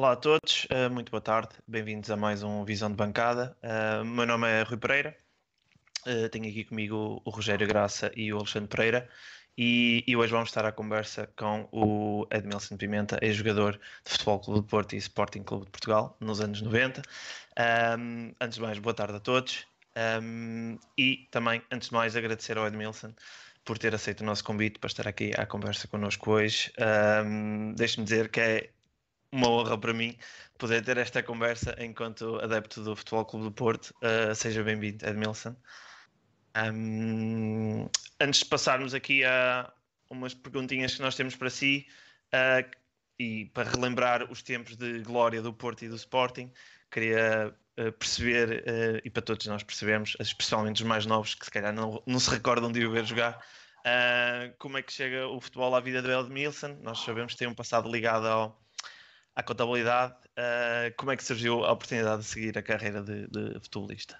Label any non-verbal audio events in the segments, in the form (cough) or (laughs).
Olá a todos, uh, muito boa tarde, bem-vindos a mais um Visão de Bancada. Uh, meu nome é Rui Pereira, uh, tenho aqui comigo o Rogério Graça e o Alexandre Pereira e, e hoje vamos estar à conversa com o Edmilson Pimenta, ex-jogador de Futebol Clube de Porto e Sporting Clube de Portugal nos anos 90. Um, antes de mais, boa tarde a todos um, e também, antes de mais, agradecer ao Edmilson por ter aceito o nosso convite para estar aqui à conversa connosco hoje. Um, Deixe-me dizer que é uma honra para mim poder ter esta conversa enquanto adepto do Futebol Clube do Porto. Uh, seja bem-vindo, Edmilson. Um, antes de passarmos aqui a umas perguntinhas que nós temos para si uh, e para relembrar os tempos de glória do Porto e do Sporting, queria uh, perceber, e para todos nós percebemos, especialmente os mais novos que se calhar não, não se recordam de o ver jogar, como é que chega o futebol à vida do Edmilson. Nós sabemos que tem um passado ligado ao à contabilidade, uh, como é que surgiu a oportunidade de seguir a carreira de, de futebolista?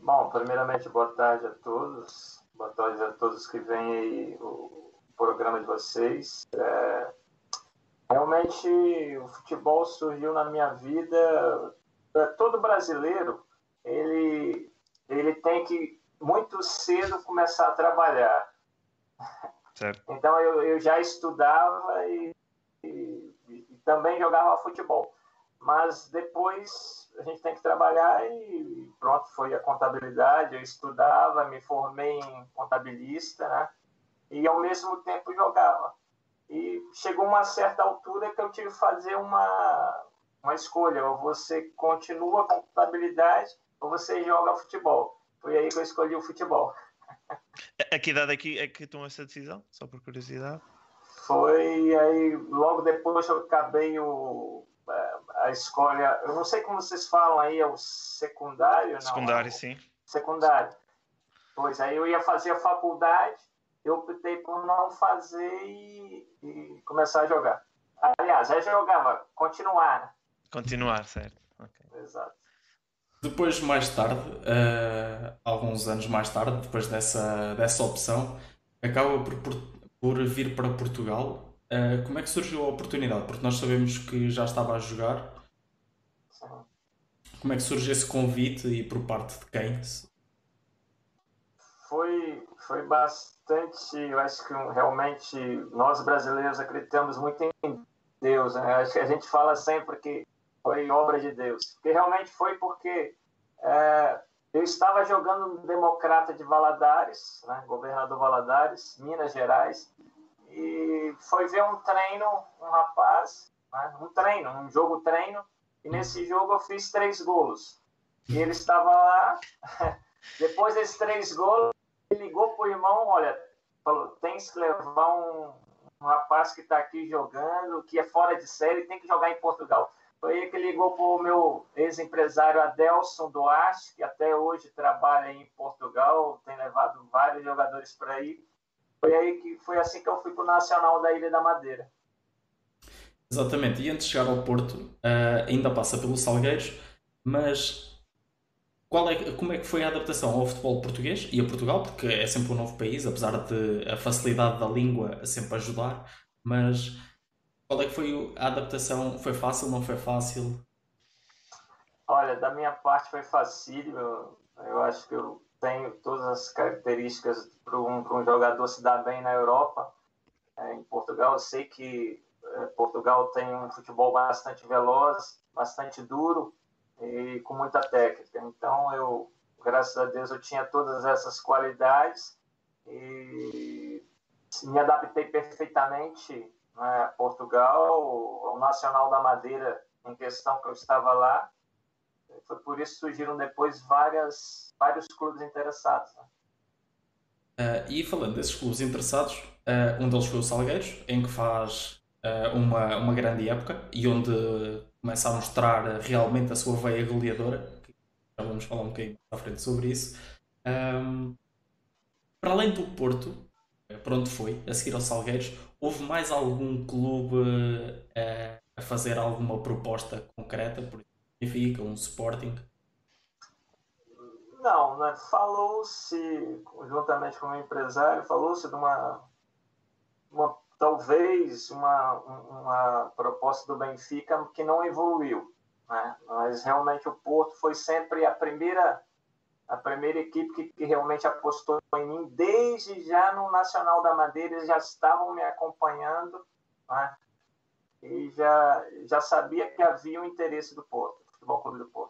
Bom, primeiramente, boa tarde a todos. Boa tarde a todos que vêm aí o programa de vocês. É, realmente, o futebol surgiu na minha vida. É, todo brasileiro, ele, ele tem que muito cedo começar a trabalhar. Certo. Então, eu, eu já estudava e, e também jogava futebol. Mas depois a gente tem que trabalhar e pronto, foi a contabilidade. Eu estudava, me formei em contabilista, né? E ao mesmo tempo jogava. E chegou uma certa altura que eu tive que fazer uma, uma escolha: ou você continua com contabilidade ou você joga futebol. Foi aí que eu escolhi o futebol. (laughs) A que idade é que, é que tomou essa decisão? Só por curiosidade. Foi aí, logo depois eu acabei o, a escolha, eu não sei como vocês falam aí, é o secundário? Não, secundário, é sim. Secundário. Pois aí eu ia fazer a faculdade, eu optei por não fazer e, e começar a jogar. Aliás, aí jogava, continuar. Né? Continuar, certo. Okay. Exato. Depois, mais tarde, uh, alguns anos mais tarde, depois dessa, dessa opção, acaba por, por por vir para Portugal. Uh, como é que surgiu a oportunidade? Porque nós sabemos que já estava a jogar. Como é que surgiu esse convite e por parte de quem? Foi, foi bastante. Eu acho que realmente nós brasileiros acreditamos muito em Deus. Né? Acho que a gente fala sempre que foi obra de Deus. Porque realmente foi porque é, eu estava jogando no Democrata de Valadares, né, governador Valadares, Minas Gerais, e foi ver um treino, um rapaz, né, um treino, um jogo treino, e nesse jogo eu fiz três gols. E ele estava lá, (laughs) depois desses três gols, ele ligou para o irmão, olha, falou, tem que levar um, um rapaz que está aqui jogando, que é fora de série, tem que jogar em Portugal. Foi aí que ligou para o meu ex-empresário Adelson Duarte, que até hoje trabalha em Portugal, tem levado vários jogadores para aí. Foi aí que foi assim que eu fui para o Nacional da Ilha da Madeira. Exatamente, e antes de chegar ao Porto, uh, ainda passa pelo Salgueiros, mas qual é, como é que foi a adaptação ao futebol português e a Portugal? Porque é sempre um novo país, apesar de a facilidade da língua sempre ajudar, mas qual é que foi a adaptação? Foi fácil, não foi fácil? Olha, da minha parte foi fácil. Eu, acho que eu tenho todas as características para um, um, jogador se dar bem na Europa. É, em Portugal, eu sei que é, Portugal tem um futebol bastante veloz, bastante duro e com muita técnica. Então, eu, graças a Deus, eu tinha todas essas qualidades e me adaptei perfeitamente né, Portugal, o Nacional da Madeira, em questão que eu estava lá. Foi por isso que surgiram depois várias, vários clubes interessados. Né? Uh, e falando desses clubes interessados, uh, um deles foi o Salgueiros, em que faz uh, uma, uma grande época e onde começa a mostrar realmente a sua veia goleadora. Já vamos falar um bocadinho à frente sobre isso. Um, para além do Porto, para onde foi, a seguir ao Salgueiros, houve mais algum clube uh, a fazer alguma proposta concreta, por exemplo, um Sporting? Não, né? falou-se, juntamente com o empresário, falou-se de uma, uma talvez uma, uma proposta do Benfica que não evoluiu. Né? Mas realmente o Porto foi sempre a primeira a primeira equipe que, que, realmente apostou em mim, desde já no Nacional da Madeira, eles já estavam me acompanhando né? e já, já sabia que havia o interesse do Porto, do Futebol Clube do Porto.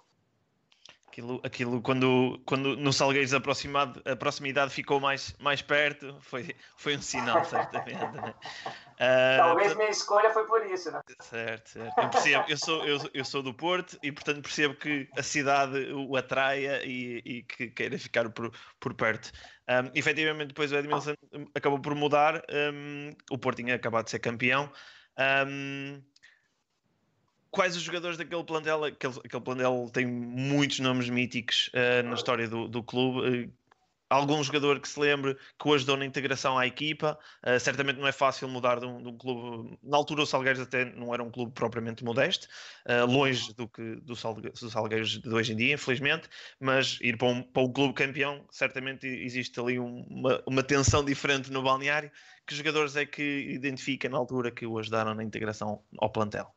Aquilo, aquilo quando, quando no Salgueiros aproximado, a proximidade ficou mais, mais perto, foi, foi um sinal, (laughs) certamente. Né? Uh, Talvez minha escolha foi por isso, né? Certo, certo. Eu percebo, eu sou, eu, eu sou do Porto e, portanto, percebo que a cidade o atraia e, e que queira ficar por, por perto. Um, efetivamente, depois o Edmilson acabou por mudar, um, o Porto tinha acabado de ser campeão. Um, quais os jogadores daquele plantel? Aquele, aquele plantel tem muitos nomes míticos uh, na história do, do clube. Uh, algum jogador que se lembre que o ajudou na integração à equipa. Uh, certamente não é fácil mudar de um, de um, clube. Na altura, o Salgueiros até não era um clube propriamente modesto, uh, longe do que do, Salgueiros, do Salgueiros de hoje em dia, infelizmente. Mas ir para um, para um clube campeão, certamente existe ali uma, uma tensão diferente no balneário. Que jogadores é que identifica na altura que o ajudaram na integração ao plantel?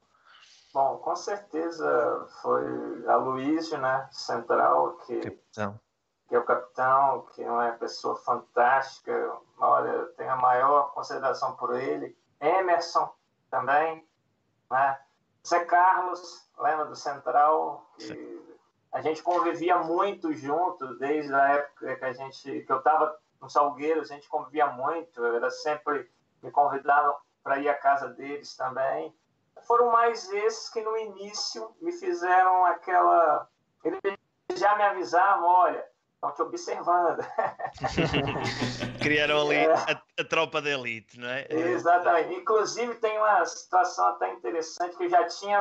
Bom, com certeza foi a Luísio, né, central, que, capitão. que é o capitão, que é uma pessoa fantástica. Olha, eu tenho a maior consideração por ele. Emerson também, né? Zé Carlos, lembra do Central, a gente convivia muito junto desde a época que a gente que eu estava no Salgueiro, a gente convivia muito, era sempre me convidavam para ir à casa deles também foram mais esses que no início me fizeram aquela. Eles já me avisavam, olha, estão te observando. (laughs) Criaram ali é. a, a, tropa da elite, não é? Exatamente. Inclusive tem uma situação até interessante que eu já tinha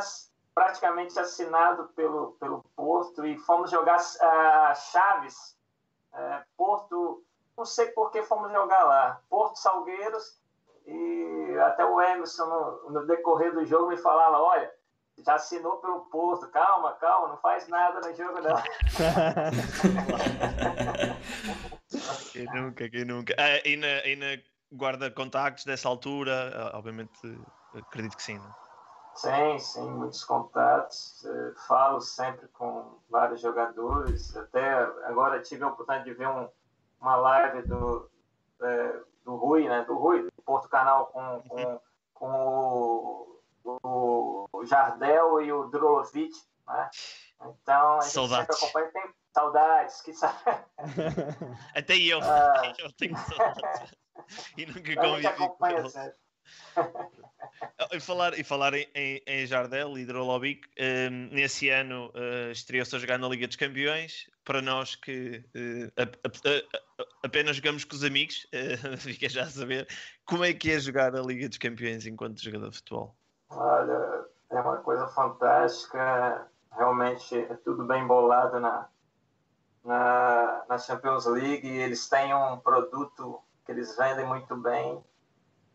praticamente assinado pelo, pelo Porto e fomos jogar uh, Chaves, uh, Porto, não sei por que fomos jogar lá, Porto Salgueiros e até o Emerson, no, no decorrer do jogo, me falava: olha, já assinou pelo Porto, calma, calma, não faz nada no jogo, não. (laughs) quem nunca, quem nunca. Ah, e, na, e na guarda contactos dessa altura, ah, obviamente, acredito que sim, não? Sim, sim, muitos contatos. Eh, falo sempre com vários jogadores. Até agora tive a oportunidade de ver um, uma live do, é, do Rui, né? Do Rui, do Porto Canal com, com, com o, o, Jardel e o Drolovic, né? Então, a gente saudades. sempre acompanha, tem saudades, que Até eu, ah. (laughs) eu tenho saudades. (laughs) E nunca convivi com eles. E falar, e falar em, em Jardel e um, nesse ano uh, estreou-se a jogar na Liga dos Campeões. Para nós que uh, a, a, a, apenas jogamos com os amigos, uh, (laughs) fica já a saber como é que é jogar a Liga dos Campeões enquanto jogador de futebol. Olha, é uma coisa fantástica. Realmente é tudo bem bolado na, na, na Champions League. Eles têm um produto que eles vendem muito bem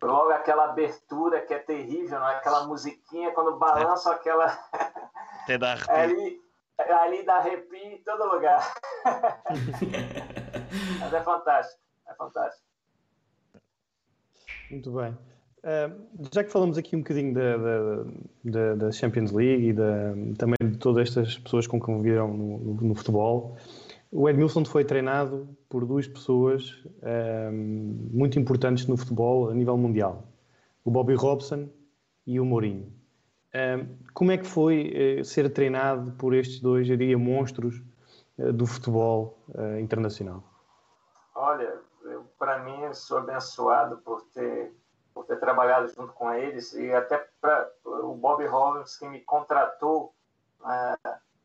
Logo aquela abertura que é terrível, não é? Aquela musiquinha quando balança é. aquela. (laughs) Até dá arrepio. ali, ali dá arrepio em todo lugar. (laughs) Mas é fantástico. É fantástico. Muito bem. Uh, já que falamos aqui um bocadinho da, da, da, Champions League e da, também de todas estas pessoas com que conviveram no, no, no futebol, o Edmilson foi treinado por duas pessoas um, ehm, muito importantes no futebol a nível mundial: o Bobby Robson e o Mourinho. Um, ehm, como é que foi uh, ser treinado por estes dois, eu diria, monstros uh, do futebol uh, internacional? Olha, para mim, sou abençoado por ter, por ter trabalhado junto com eles e até para o Bobby Robson que me contratou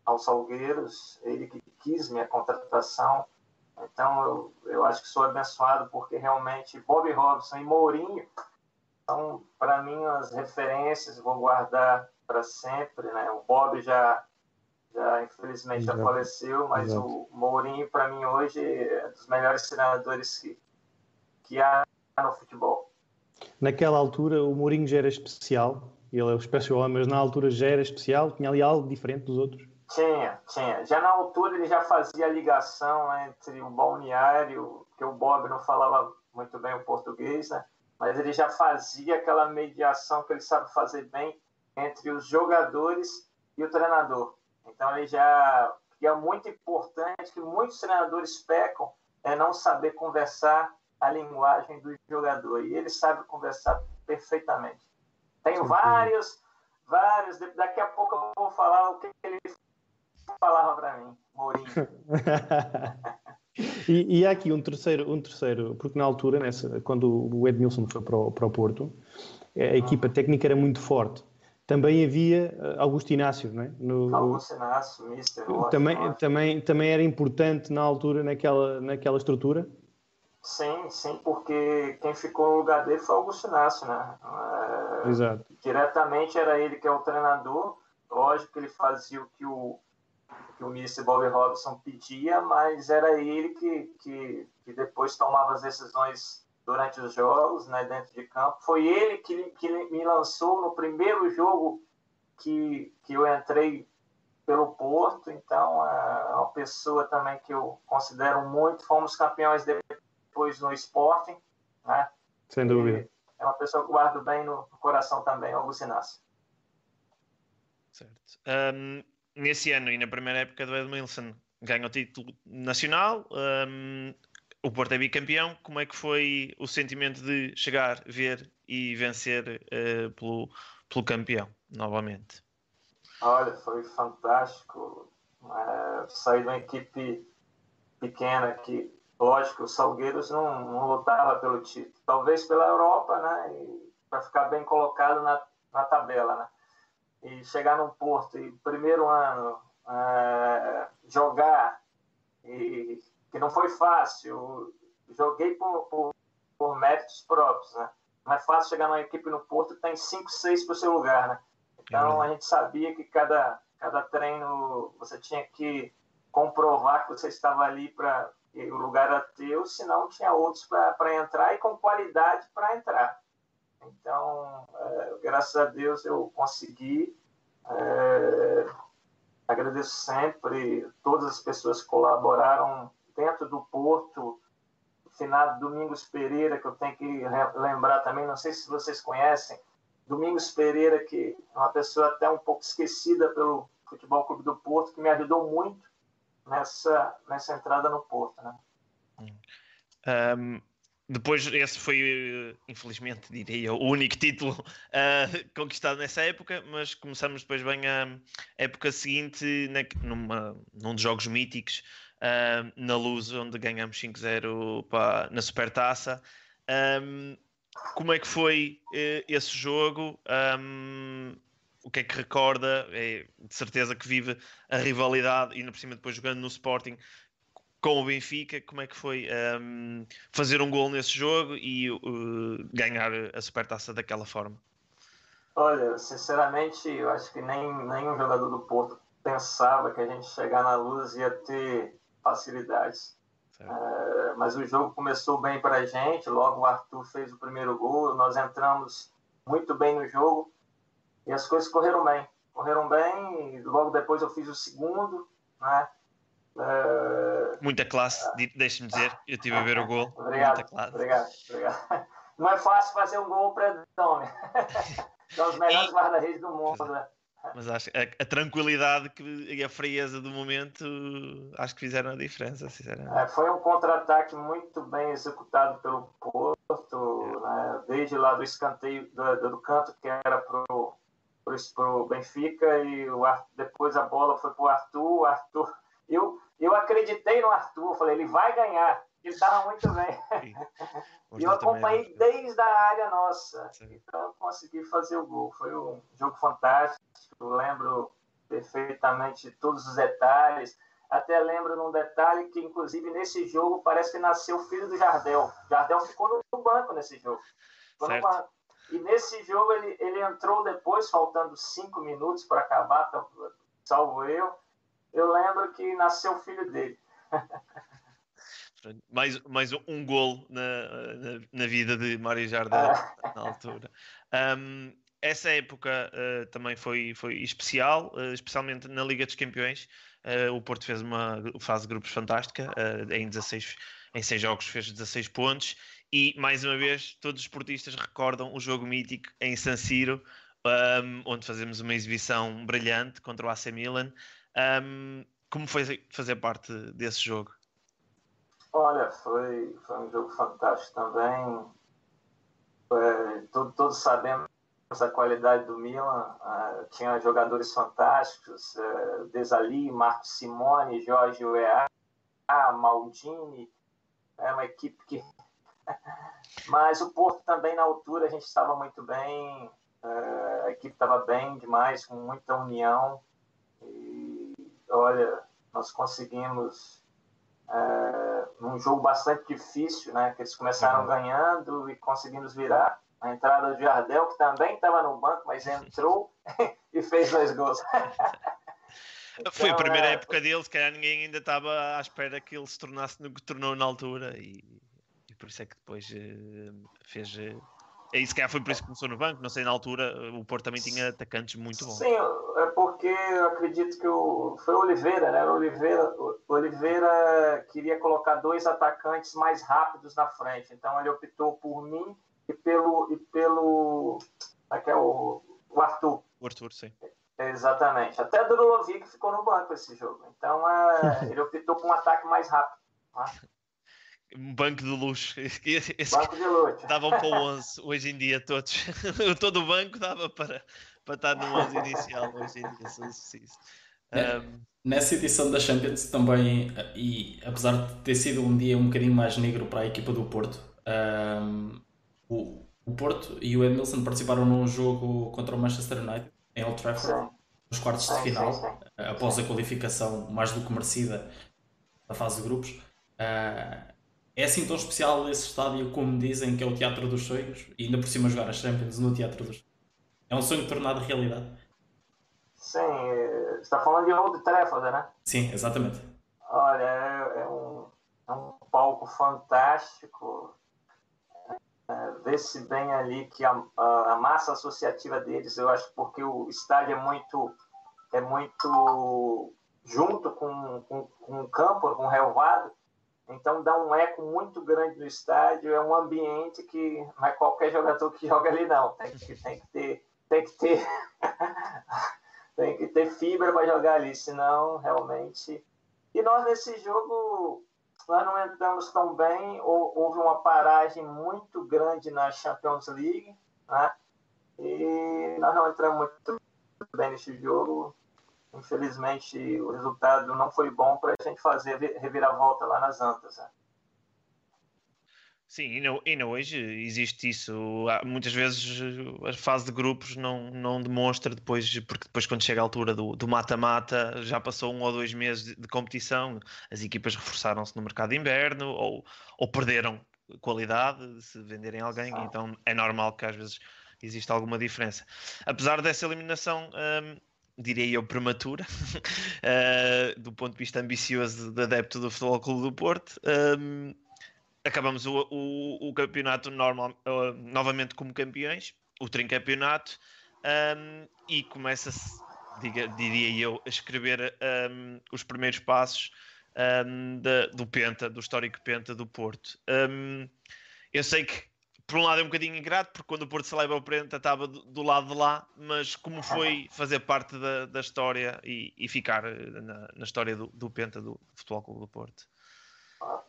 aos Salgueiros, ele que quis minha contratação. Então, eu, eu acho que sou abençoado porque realmente Bob Robson e Mourinho são, para mim, as referências, vou guardar para sempre. Né? O Bob já, já infelizmente, já faleceu, mas Exato. o Mourinho, para mim, hoje, é dos melhores treinadores que, que há no futebol. Naquela altura, o Mourinho já era especial, ele é o especial, mas na altura já era especial, tinha ali algo diferente dos outros? Tinha, tinha. Já na altura ele já fazia ligação entre o balneário, que o Bob não falava muito bem o português, né? mas ele já fazia aquela mediação que ele sabe fazer bem entre os jogadores e o treinador. Então ele já e é muito importante que muitos treinadores pecam é não saber conversar a linguagem do jogador e ele sabe conversar perfeitamente. Tenho vários, vários. Daqui a pouco eu vou falar o que ele falava para mim, Mourinho. (laughs) e, e há aqui um terceiro, um terceiro, porque na altura, nessa, quando o Edmilson foi para o, para o Porto, a equipa técnica era muito forte. Também havia eh, Augusto Inácio, não é? No, Augusto Inácio, Mister. Também, também, também era importante na altura, naquela, naquela estrutura? Sim, sim, porque quem ficou no lugar dele foi Augusto Inácio, né? É, Exato. Diretamente era ele que é o treinador. Lógico que ele fazia o que o, que o Mr. Bobby Robson pedia, mas era ele que, que, que depois tomava as decisões durante os jogos, né, dentro de campo. Foi ele que, que me lançou no primeiro jogo que, que eu entrei pelo Porto, então é uma pessoa também que eu considero muito. Fomos campeões depois no Sporting, né? Sem dúvida. E é uma pessoa que guardo bem no coração também, Augusto Inácio. Certo. Um, nesse ano e na primeira época do Edmilson ganhou o título nacional. Um, o Porto é bicampeão. Como é que foi o sentimento de chegar, ver e vencer uh, pelo, pelo campeão novamente? Olha, foi fantástico. Uh, sair de uma equipe pequena que, lógico, o Salgueiros não, não lutava pelo título. Talvez pela Europa, né? Para ficar bem colocado na, na tabela, né? E chegar num Porto e primeiro ano uh, jogar e que não foi fácil. Joguei por, por, por méritos próprios, né? Não é fácil chegar numa equipe no Porto tem 5, 6 para o seu lugar, né? Então a gente sabia que cada, cada treino você tinha que comprovar que você estava ali para o lugar era teu, senão tinha outros para entrar e com qualidade para entrar. Então, é, graças a Deus eu consegui. É, agradeço sempre todas as pessoas que colaboraram dentro do Porto, o finado Domingos Pereira, que eu tenho que lembrar também, não sei se vocês conhecem, Domingos Pereira, que é uma pessoa até um pouco esquecida pelo Futebol Clube do Porto, que me ajudou muito nessa, nessa entrada no Porto. Né? Um, depois, esse foi, infelizmente, diria, o único título uh, (laughs) conquistado nessa época, mas começamos depois bem a época seguinte, na, numa, num dos jogos míticos, uh, na Luz, onde ganhamos 5-0 na Supertaça. Um, como é que foi uh, esse jogo? Um, o que é que recorda? É, de certeza que vive a rivalidade, e ainda por cima depois jogando no Sporting com o Benfica. Como é que foi um, fazer um gol nesse jogo e uh, ganhar a Supertaça daquela forma? Olha, sinceramente, eu acho que nem, nem um jogador do Porto pensava que a gente chegar na luz ia ter facilidades. É, mas o jogo começou bem para a gente, logo o Arthur fez o primeiro gol, nós entramos muito bem no jogo e as coisas correram bem. Correram bem, logo depois eu fiz o segundo, né? É... Muita classe, deixe-me dizer, eu estive a ver o gol. obrigado, Muita classe. obrigado, obrigado. Não é fácil fazer um gol para Dome. (laughs) São os melhores e... guarda-redes do mundo, né? Mas acho que a, a, tranquilidade que, e a frieza do momento acho que fizeram a diferença, sinceramente. É, foi um contra-ataque muito bem executado pelo Porto, né? desde lá do escanteio do, do canto que era para o Benfica e o, depois a bola foi para o Arthur. Eu, eu acreditei no Arthur, eu falei, ele vai ganhar. Ele estava muito bem. (laughs) e eu acompanhei desde a área nossa. Sim. Então eu consegui fazer o gol. Foi um jogo fantástico. Eu lembro perfeitamente todos os detalhes. Até lembro num detalhe que, inclusive, nesse jogo parece que nasceu o filho do Jardel. Jardel ficou no banco nesse jogo. Ficou no banco. E nesse jogo ele, ele entrou depois, faltando cinco minutos para acabar, salvo eu. Eu lembro que nasceu o filho dele. mais, mais um golo na, na, na, vida de Mário Jardel ah. na altura. Um, essa época uh, também foi, foi especial, uh, especialmente na Liga dos Campeões. Uh, o Porto fez uma fase de grupos fantástica, em 16 em seis jogos fez 16 pontos e mais uma vez todos os esportistas recordam o jogo mítico em San Siro, um, onde fazemos uma exibição brilhante contra o AC Milan. Um, como foi fazer parte desse jogo? Olha, foi, foi um jogo fantástico também. É, todo, todos sabemos a qualidade do Milan. Uh, tinha jogadores fantásticos, uh, Desali, Marco Simone, Jorge Weah, Maldini. É uma equipe que... (laughs) Mas o Porto também na altura a gente estava muito bem, uh, a equipe estava bem demais, com muita união. Olha, nós conseguimos é, num jogo bastante difícil, né? Que eles começaram uhum. ganhando e conseguimos virar. A entrada do Jardel, que também estava no banco, mas entrou (laughs) e fez dois gols. então, (laughs) Foi a primeira é... época dele, se calhar ninguém ainda estava à espera que ele se tornasse no que tornou na altura e, e por isso é que depois uh, fez uh, é isso que foi por isso que começou no banco. Não sei, na altura o Porto também tinha atacantes muito bons. Sim, é porque eu acredito que o, foi o Oliveira, né? O Oliveira, o Oliveira queria colocar dois atacantes mais rápidos na frente. Então ele optou por mim e pelo. E pelo aqui é, é o, o Arthur. O Arthur, sim. Exatamente. Até Durovic ficou no banco esse jogo. Então é, (laughs) ele optou por um ataque mais rápido. Né? um banco de luxo. Esse banco de luxo. Davam para o 11 hoje em dia, todos. (laughs) Todo o banco dava para, para estar no 11 inicial hoje em dia, se preciso. Um... Nessa edição da Champions também, e apesar de ter sido um dia um bocadinho mais negro para a equipa do Porto, um, o, o Porto e o Edmilson participaram num jogo contra o Manchester United em Old Trafford, nos quartos de final, após a qualificação mais do que merecida da fase de grupos. Uh, é assim tão especial esse estádio como dizem que é o Teatro dos Sonhos e ainda por cima jogar a Champions no Teatro dos Sonhos. É um sonho tornado realidade. Sim, está falando de Old Trafford, né? Sim, exatamente. Olha, é, é um, é um palco fantástico. É, Vê-se bem ali que a, a, a, massa associativa deles, eu acho, porque o estádio é muito, é muito junto com, com, com o campo, com o relvado, então dá um eco muito grande no estádio, é um ambiente que não é qualquer jogador que (laughs) joga ali não, tem que, tem que ter tem que ter (laughs) tem que ter fibra para jogar ali, senão realmente e nós nesse jogo nós não entramos tão bem, houve uma paragem muito grande na Champions League, né? E nós não entramos muito bem nesse jogo, infelizmente o resultado não foi bom para a gente fazer reviravolta lá nas Antas. Né? Sim, e não, e não hoje existe isso. Muitas vezes a fase de grupos não, não demonstra depois, porque depois quando chega a altura do mata-mata, já passou um ou dois meses de, de competição, as equipas reforçaram-se no mercado de inverno ou, ou perderam qualidade se venderem alguém, ah. então é normal que às vezes exista alguma diferença. Apesar dessa eliminação, hum, diria eu, prematura, uh, (laughs) do ponto de vista ambicioso de adepto do Futebol Clube do Porto. Um, acabamos o, o, o campeonato normal, uh, novamente como campeões, o tricampeonato, um, e começa-se, diria eu, a escrever um, os primeiros passos da, do Penta, do histórico Penta do Porto. eu sei que por um lado é um bocadinho ingrato, porque quando o Porto celebra o Prenta estava do, do, lado de lá, mas como foi fazer parte da, da história e, e ficar eh, na, na história do, do, Penta do Futebol Clube do Porto?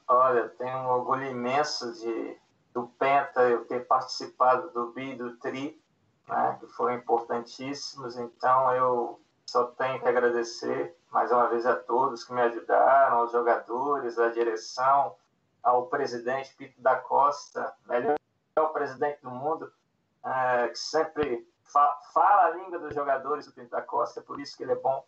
Olha, tenho um orgulho imenso de, do Penta eu ter participado do Bi do Tri, né, que foram importantíssimos, então eu só tenho que agradecer mais uma vez a todos que me ajudaram, aos jogadores, à direção, ao presidente Pito da Costa, melhor o presidente do mundo, é, que sempre fa fala a língua dos jogadores do Pinto da Costa, é por isso que ele é bom.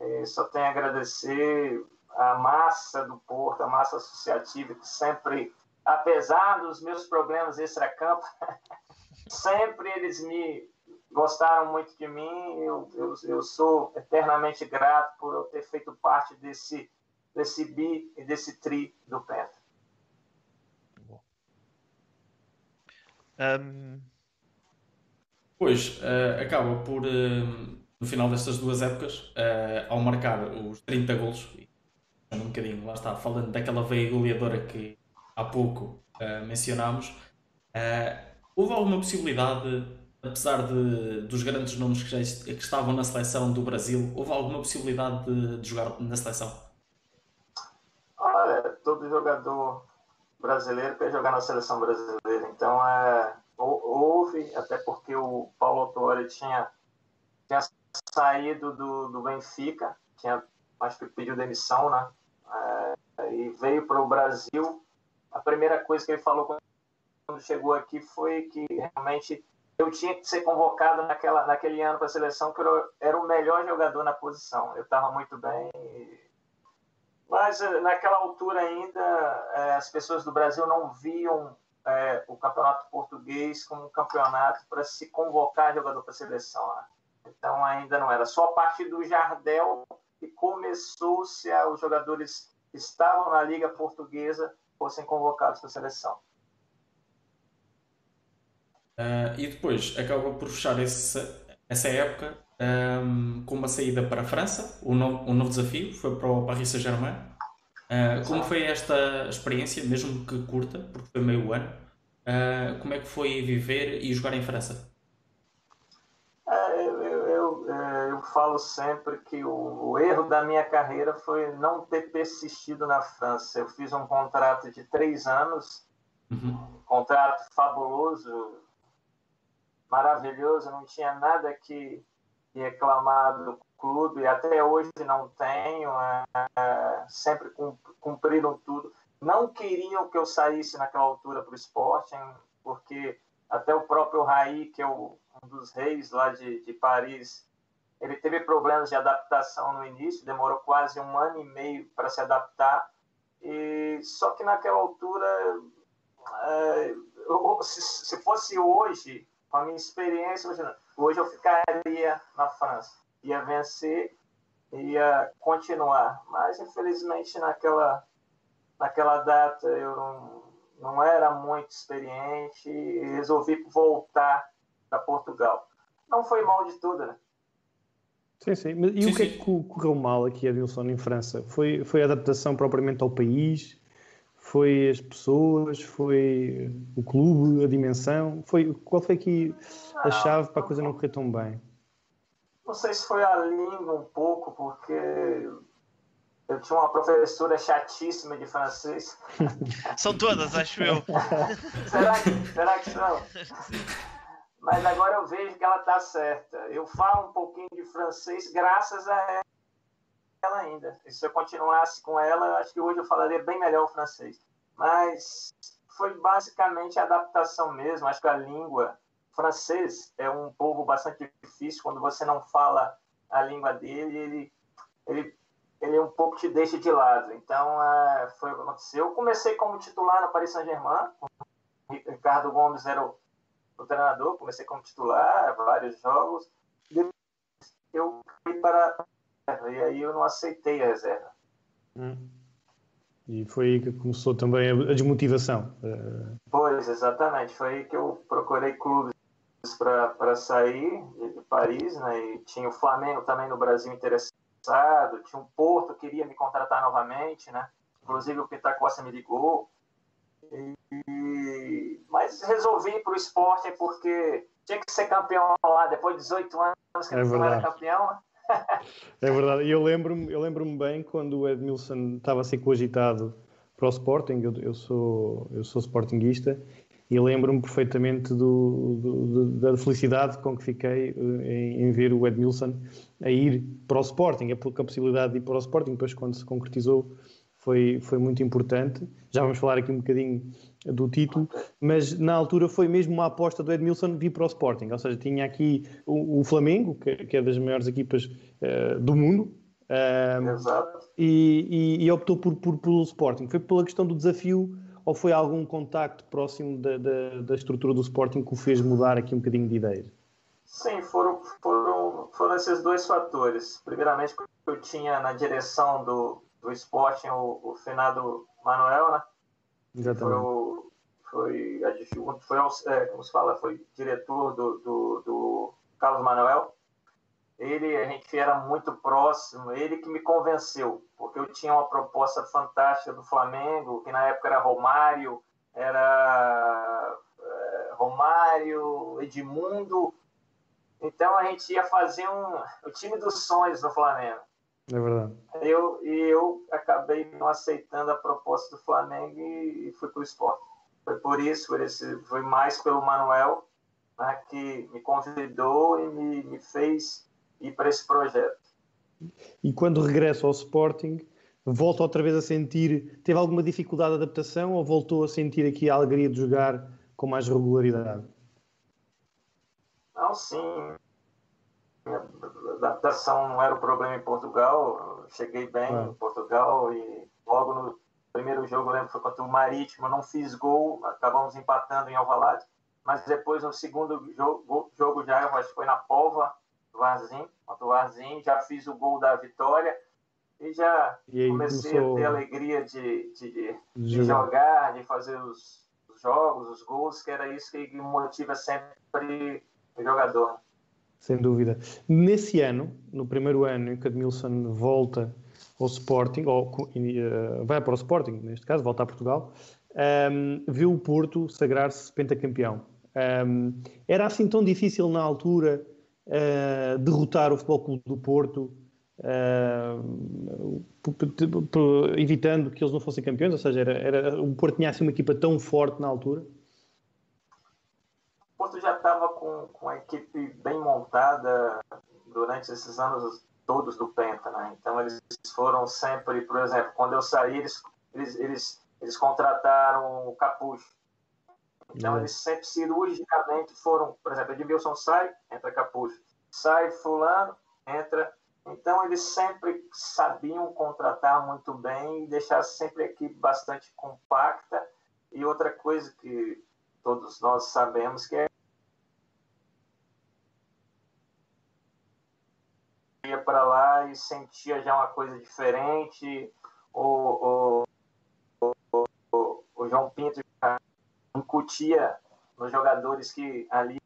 É, só tenho a agradecer a massa do Porto, a massa associativa, que sempre, apesar dos meus problemas extra-campo, (laughs) sempre eles me gostaram muito de mim. Eu, eu, eu sou eternamente grato por eu ter feito parte desse, desse bi e desse tri do Penta. Um... Pois, uh, acaba por, uh, no final destas duas épocas, uh, ao marcar os 30 golos, um bocadinho, lá está, falando daquela veia goleadora que há pouco uh, mencionámos, uh, houve alguma possibilidade, apesar de, dos grandes nomes que, já, que estavam na seleção do Brasil, houve alguma possibilidade de, de jogar na seleção? Olha, todo jogador brasileiro quer jogar na seleção brasileira, então é, houve, até porque o Paulo Autori tinha, tinha saído do, do Benfica, tinha, acho que pediu demissão, né? É, e veio para o Brasil. A primeira coisa que ele falou quando chegou aqui foi que realmente eu tinha que ser convocado naquela, naquele ano para a seleção, que eu era o melhor jogador na posição. Eu estava muito bem. Mas eh, naquela altura ainda, eh, as pessoas do Brasil não viam é, o campeonato português como um campeonato para se convocar jogador para a seleção. Né? Então ainda não era. Só a partir do Jardel que começou-se a os jogadores que estavam na Liga Portuguesa fossem convocados para a seleção. Uh, e depois acaba por fechar esse, essa época um, com uma saída para a França, um novo, um novo desafio, foi para o Paris Saint-Germain. Uh, como foi esta experiência, mesmo que curta, porque foi meio ano? Uh, como é que foi viver e jogar em França? Eu, falo sempre que o, o, erro da minha carreira foi não ter persistido na França. Eu fiz um contrato de três anos, uhum. contrato fabuloso, maravilhoso, não tinha nada que, que reclamar do clube, até hoje não tenho, é, é, sempre cumpriram tudo. Não queriam que eu saísse naquela altura para o esporte, porque até o próprio Raí, que é o, um dos reis lá de, de Paris, ele teve problemas de adaptação no início, demorou quase um ano e meio para se adaptar. E só que naquela altura, é, se, fosse hoje, com a minha experiência, hoje eu ficaria na França ia vencer, ia continuar. Mas, infelizmente, naquela, naquela data eu não, não era muito experiente e resolvi voltar para Portugal. Não foi mal de tudo, né? Sim, sim. Mas, e sim, o que é sim. é que correu mal aqui, Adilson, em França? Foi, foi a adaptação propriamente ao país? Foi as pessoas? Foi o clube? A dimensão? Foi, qual foi aqui a chave para a coisa não correr tão bem? Não sei se foi a língua um pouco, porque eu tinha uma professora chatíssima de francês. (laughs) São todas, acho eu. (laughs) será, que, será que são? (laughs) Mas agora eu vejo que ela está certa. Eu falo um pouquinho de francês graças a ela ainda. E se eu continuasse com ela, acho que hoje eu falaria bem melhor o francês. Mas foi basicamente a adaptação mesmo. Acho que a língua francês é um povo bastante difícil. Quando você não fala a língua dele, ele, ele, ele um pouco te deixa de lado. Então, é, foi o que aconteceu. Eu comecei como titular no Paris Saint-Germain. Ricardo Gomes era o, o, treinador. Comecei como titular, vários jogos. Depois eu fui para e aí eu não aceitei a reserva. Hum. E foi aí que começou também a desmotivação. Pois, exatamente. Foi aí que eu procurei clubes para sair de Paris, né? E tinha o Flamengo também no Brasil interessado, tinha o Porto queria me contratar novamente, né? Inclusive o Pitacossa me ligou. E... Mas resolvi ir para o esporte porque tinha que ser campeão lá depois de 18 anos que é não era campeão. (laughs) É verdade. E eu lembro-me eu lembro bem quando o Edmilson estava a ser cogitado para o Sporting, eu, eu, sou, eu sou sportinguista, e lembro-me perfeitamente do, do, da felicidade com que fiquei eh, em, em, ver o Edmilson a ir para o Sporting, a, a possibilidade de ir para o Sporting, depois quando se concretizou foi, foi muito importante. Já vamos falar aqui um bocadinho do título, mas na altura foi mesmo uma aposta do Edmilson vir para o Sporting, ou seja, tinha aqui o, o Flamengo, que, que, é das maiores equipas uh, do mundo, uh, e, e, e, optou por, por, pelo Sporting. Foi pela questão do desafio ou foi algum contacto próximo da, da, da, estrutura do Sporting que o fez mudar aqui um bocadinho de ideias? Sim, foram, foram, foram esses dois fatores. Primeiramente, eu tinha na direção do, do Sporting o, o finado Manuel, né? Exatamente. Foi, foi, foi é, como se fala, foi diretor do, do, do Carlos Manuel. ele, a gente era muito próximo, ele que me convenceu, porque eu tinha uma proposta fantástica do Flamengo, que na época era Romário, era é, Romário, Edmundo. Então a gente ia fazer um, o time dos sonhos no Flamengo. É verdade. Eu, e eu acabei não aceitando a proposta do Flamengo e, fui para o esporte. Foi por isso, foi mais pelo Manuel, né, que me convidou e me, me fez ir para esse projeto. E quando regressa ao Sporting, volta outra vez a sentir, teve alguma dificuldade de adaptação ou voltou a sentir aqui a alegria de jogar com mais regularidade? Não, sim. A adaptação não era o problema em Portugal. Cheguei bem em Portugal e logo no primeiro jogo, eu lembro, foi contra o Marítimo, não fiz gol, acabamos empatando em Alvalade. Mas depois, no segundo jogo, jogo já, acho que foi na Pova, Varzim, contra o Varzim, já fiz o gol da vitória e já e comecei começou... a ter alegria de, de, de, jogar, de fazer os, os, jogos, os gols, que era isso que motiva sempre o jogador. Sem dúvida. Nesse ano, no primeiro ano em que Admilson volta ao Sporting, ou uh, vai para o Sporting, neste caso, volta a Portugal, um, ehm, viu o Porto sagrar-se pentacampeão. Um, ehm, era assim tão difícil na altura uh, derrotar o Futebol Clube do Porto, uh, evitando que eles não fossem campeões? Ou seja, era, era, o Porto tinha assim uma equipa tão forte na altura? O Porto já estava com, com a equipe bem montada durante esses anos todos do Penta, né? Então eles foram sempre, por exemplo, quando eu saí, eles, eles, eles, eles contrataram o Capucho então, é. eles sempre cirurgicamente foram, por exemplo, Edmilson sai, entra Capucho. Sai Fulano, entra. Então, eles sempre sabiam contratar muito bem e deixar sempre a equipe bastante compacta. E outra coisa que todos nós sabemos que é ia para lá e sentia já uma coisa diferente. O, o, o, o João Pinto incutia nos jogadores que ali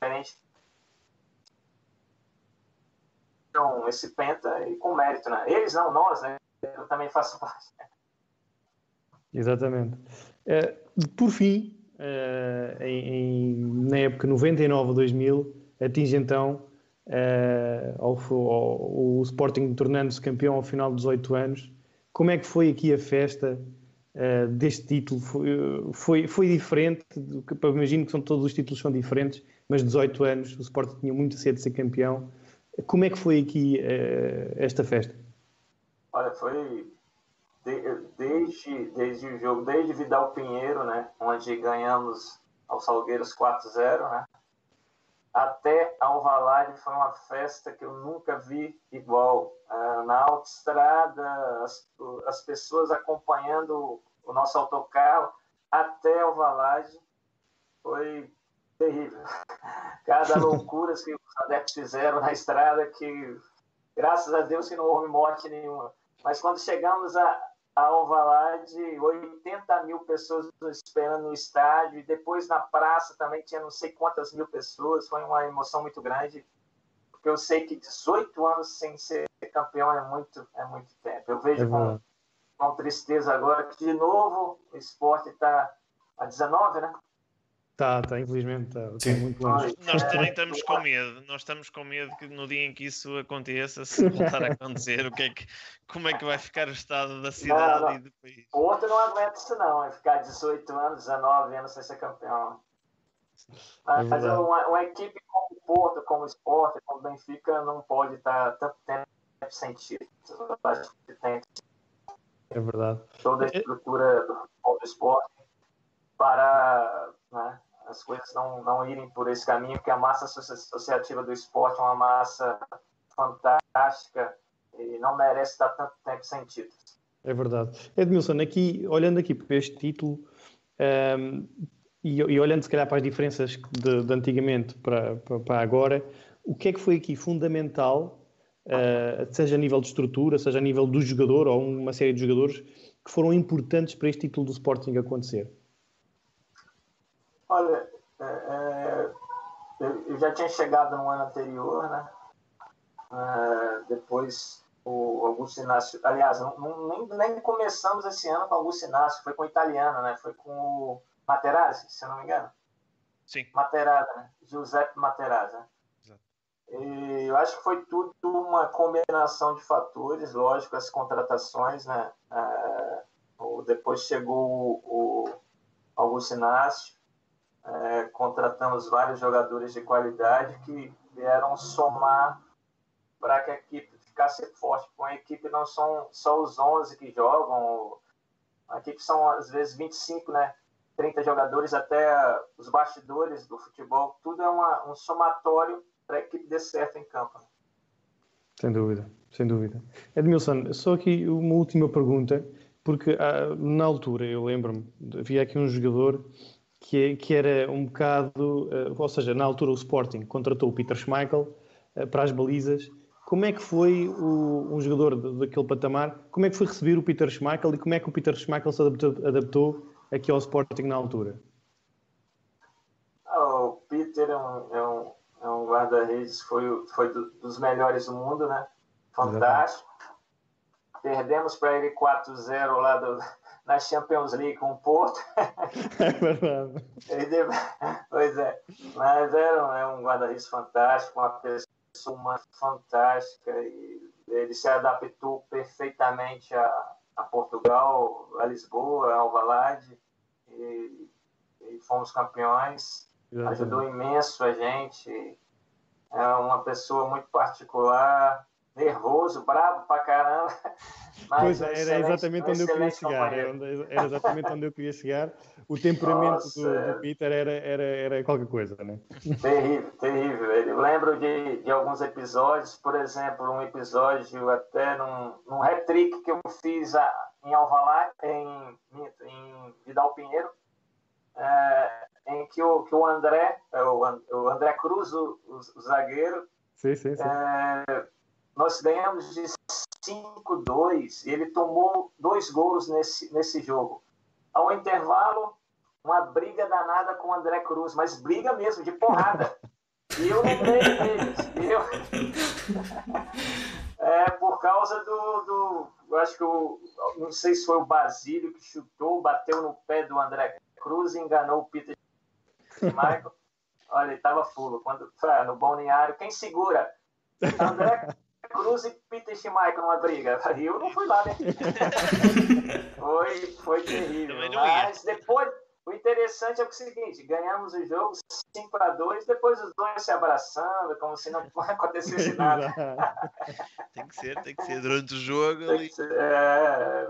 diferente então, esse penta e com mérito, né? Eles não, nós, né? Eu também faço (laughs) parte. Exatamente. Uh, por fim, uh, em, em, na época 99-2000, atinge então uh, ao, ao, o Sporting tornando-se campeão ao final dos 18 anos. Como é que foi aqui a festa uh, deste título? Foi, foi, foi diferente? Que, imagino que são, todos os títulos são diferentes, mas 18 anos, o Sporting tinha muito cedo de ser campeão. Como é que foi aqui uh, esta festa? Olha, foi desde, desde o jogo, desde Vidal Pinheiro, né, onde ganhamos ao Salgueiros 4-0, né, até Alvalade foi uma festa que eu nunca vi igual. Uh, na autoestrada, as, as pessoas acompanhando o nosso autocarro até Alvalade foi terrível. (laughs) Cada loucura que os adeptos fizeram na estrada que, graças a Deus, que não houve morte nenhuma. Mas quando chegamos a Alvalade, 80 mil pessoas esperando no estádio, e depois na praça também tinha não sei quantas mil pessoas, foi uma emoção muito grande, porque eu sei que 18 anos sem ser campeão é muito, é muito tempo. Eu vejo é com, com tristeza agora que, de novo, o esporte está a 19, né? Tá, tá, infelizmente está tá muito longe. Nós também estamos com medo, nós estamos com medo que no dia em que isso aconteça, se voltar a acontecer, o que é que, como é que vai ficar o estado da cidade não, não. e do país? O outro não aguenta isso não, é ficar 18 anos, 19 anos sem ser campeão. É Mas é uma, uma, equipe como o Porto, como o Sport, como o Benfica, não pode estar tanto tempo sem título. É verdade. Toda a estrutura do, do esporte para né, as coisas não, não irem por esse caminho, porque a massa associativa do esporte é uma massa fantástica e não merece estar tanto tempo sem títulos. É verdade. Edmilson, aqui, olhando aqui para este título um, ehm, e, e, olhando se calhar para as diferenças de, de antigamente para, para, para, agora, o que é que foi aqui fundamental, uh, seja a nível de estrutura, seja a nível do jogador ou uma série de jogadores, que foram importantes para este título do Sporting acontecer? Olha, é, é, eu já tinha chegado no ano anterior, né? É, depois o Augusto Inácio, aliás, não, nem, nem começamos esse ano com o Augusto Inácio, foi com o italiano, né? Foi com o Materazzi, se eu não me engano. Sim. Materazzi, né? Giuseppe Materazzi. Né? E eu acho que foi tudo uma combinação de fatores, lógico, as contratações, né? É, depois chegou o Augusto Inácio, é, contratamos vários jogadores de qualidade que vieram somar para que a equipe ficasse forte. Com a equipe não são só os 11 que jogam, a equipe são às vezes 25, né? 30 jogadores, até os bastidores do futebol, tudo é uma, um somatório para a equipe dê certo em campo. Né? Sem dúvida, sem dúvida. Edmilson, só aqui uma última pergunta, porque ah, na altura, eu lembro-me, havia aqui um jogador que, que era um bocado, uh, ou seja, na altura o Sporting contratou o Peter Schmeichel uh, para as balizas. Como é que foi o, um jogador daquele patamar? Como é que foi receber o Peter Schmeichel e como é que o Peter Schmeichel se adaptou, adaptou aqui ao Sporting na altura? Ah, o Peter é um, é um, é um guarda-redes, foi, foi do, dos melhores do mundo, né? Fantástico. Exatamente. Perdemos para ele 4-0 lá do, na Champions League com o Porto. (laughs) É verdade. pois é. Mas era, é um guarda-redes fantástico, uma pessoa fantástica. E ele se adaptou perfeitamente a, a Portugal, a Lisboa, a Alvalade. E, e fomos campeões. Ajudou imenso a gente. É uma pessoa muito particular nervoso, bravo pra caramba. (laughs) pois é, era exatamente onde eu queria chegar. Era, era, exatamente onde eu queria chegar. O temperamento do, do, Peter era, era, era qualquer coisa, né? Terrível, terrível. Eu lembro de, de alguns episódios, por exemplo, um episódio até num, num hat-trick que eu fiz a, em Alvalade, em, em Vidal Pinheiro, é, em que o, que o André, o, o André Cruz, o, o, o zagueiro, sim, sim, sim. É, nós ganhamos de 5-2 e ele tomou dois gols nesse, nesse jogo. Ao intervalo, uma briga danada com o André Cruz, mas briga mesmo, de porrada. E eu lembrei deles. Eu... (laughs) é, por causa do, do. Eu acho que o. Não sei se foi o Basílio que chutou, bateu no pé do André Cruz e enganou o Peter Michael. Olha, ele estava fulo. Quando, no balneário, quem segura? André Cruz e Peter Schmeichel numa briga. (laughs) Eu não fui lá, né? (laughs) foi, foi terrível. Mas depois, o interessante é o seguinte: ganhamos o jogo 5 para 2, depois os dois se abraçando, como se não (laughs) acontecesse nada. tem que ser, tem que ser durante o jogo. Ali. É...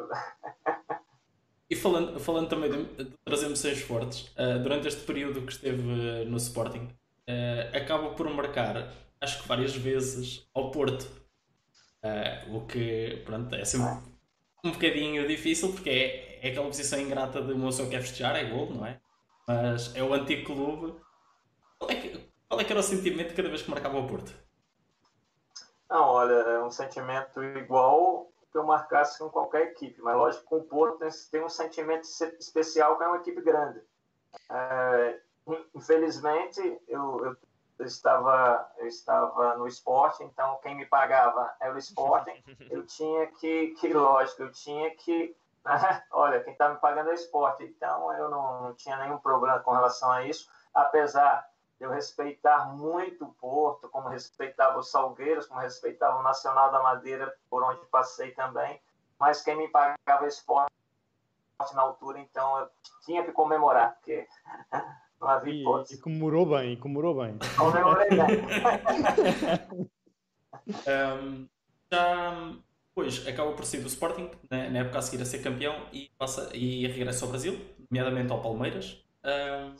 E falando, falando também de, de trazer emoções fortes, uh, durante este período que esteve no Sporting, uh, acaba por marcar, acho que várias vezes, ao Porto. Uh, o que, pronto, é sempre um bocadinho difícil porque é, é aquela posição ingrata de uma pessoa que quer festejar, é gol, não é? Mas é o antigo clube. Qual é que, qual é que era o sentimento cada vez que marcava o Porto? Não, olha, é um sentimento igual que eu marcasse com qualquer equipe, mas lógico que com o Porto tem um sentimento especial que é uma equipe grande. É, infelizmente, eu, eu eu estava, eu estava no esporte, então quem me pagava era o esporte. (laughs) Eu tinha que, que lógico, eu tinha que. Né? (laughs) Olha, quem está me pagando é o esporte. Então eu não, não tinha nenhum problema com relação a isso, apesar de eu respeitar muito o Porto, como respeitava os Salgueiros, como respeitava o Nacional da Madeira, por onde passei também. Mas quem me pagava o esporte na altura, então eu tinha que comemorar, porque não e, hipótese. E comemorou bem, comemorou bem. Um, (laughs) já, pois, acaba por ser do Sporting, né, na época a seguir a ser campeão, e, passa, e regressa ao Brasil, nomeadamente ao Palmeiras. Um,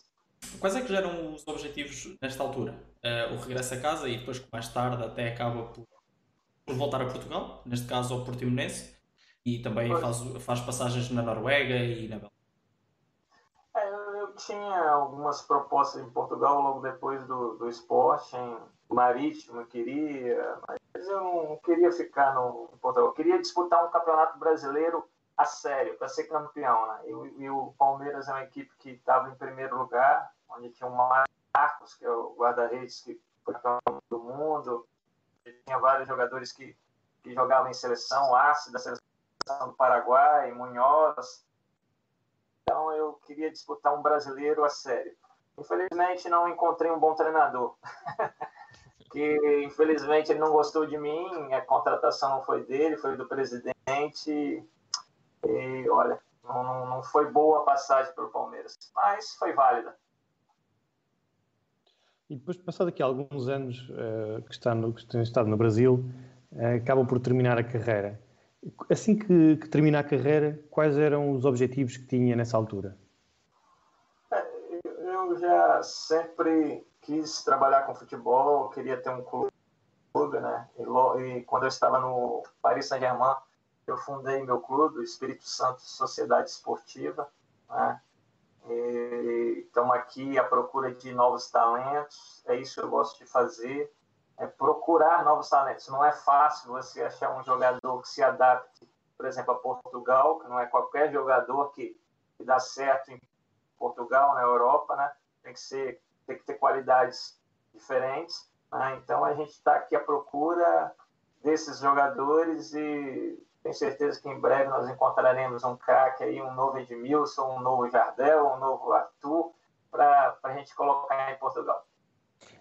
quais é que eram os objetivos nesta altura? Uh, o regresso a casa e depois, mais tarde, até acaba por, por voltar a Portugal, neste caso ao Portimonense, e também faz, faz passagens na Noruega e na Bélgica tinha algumas propostas em Portugal logo depois do, do em Marítimo, queria, mas eu não queria ficar no Portugal. Eu queria disputar um campeonato brasileiro a sério, para ser campeão. Né? E, e, o Palmeiras é uma equipe que estava em primeiro lugar, onde tinha o Marcos, que é o guarda-redes que foi campeão do mundo, tinha vários jogadores que, que jogavam em seleção, Arce da seleção do Paraguai, Munhoz. Então eu queria disputar um brasileiro a sério. Infelizmente não encontrei um bom treinador. (laughs) que infelizmente ele não gostou de mim, a contratação não foi dele, foi do presidente. E olha, não, não foi boa a passagem pelo Palmeiras, mas foi válida. E depois, passado aqui alguns anos uh, que, está no, que tem estado no Brasil, uh, acaba por terminar a carreira. Assim que, que termina a carreira, quais eram os objetivos que tinha nessa altura? É, eu já sempre quis trabalhar com futebol, queria ter um clube, né? E, e quando eu estava no Paris Saint-Germain, eu fundei meu clube, o Espírito Santo Sociedade Esportiva, né? Estamos aqui à procura de novos talentos, é isso que eu gosto de fazer, é procurar novos talentos. Não é fácil você achar um jogador que se adapte, por exemplo, a Portugal, que não é qualquer jogador que, que dá certo em Portugal, na Europa, né? Tem que ser tem que ter qualidades diferentes. Né? Então a gente está aqui à procura desses jogadores e tenho certeza que em breve nós encontraremos um craque aí, um novo Edmilson, um novo Jardel, um novo Arthur, para a gente colocar em Portugal.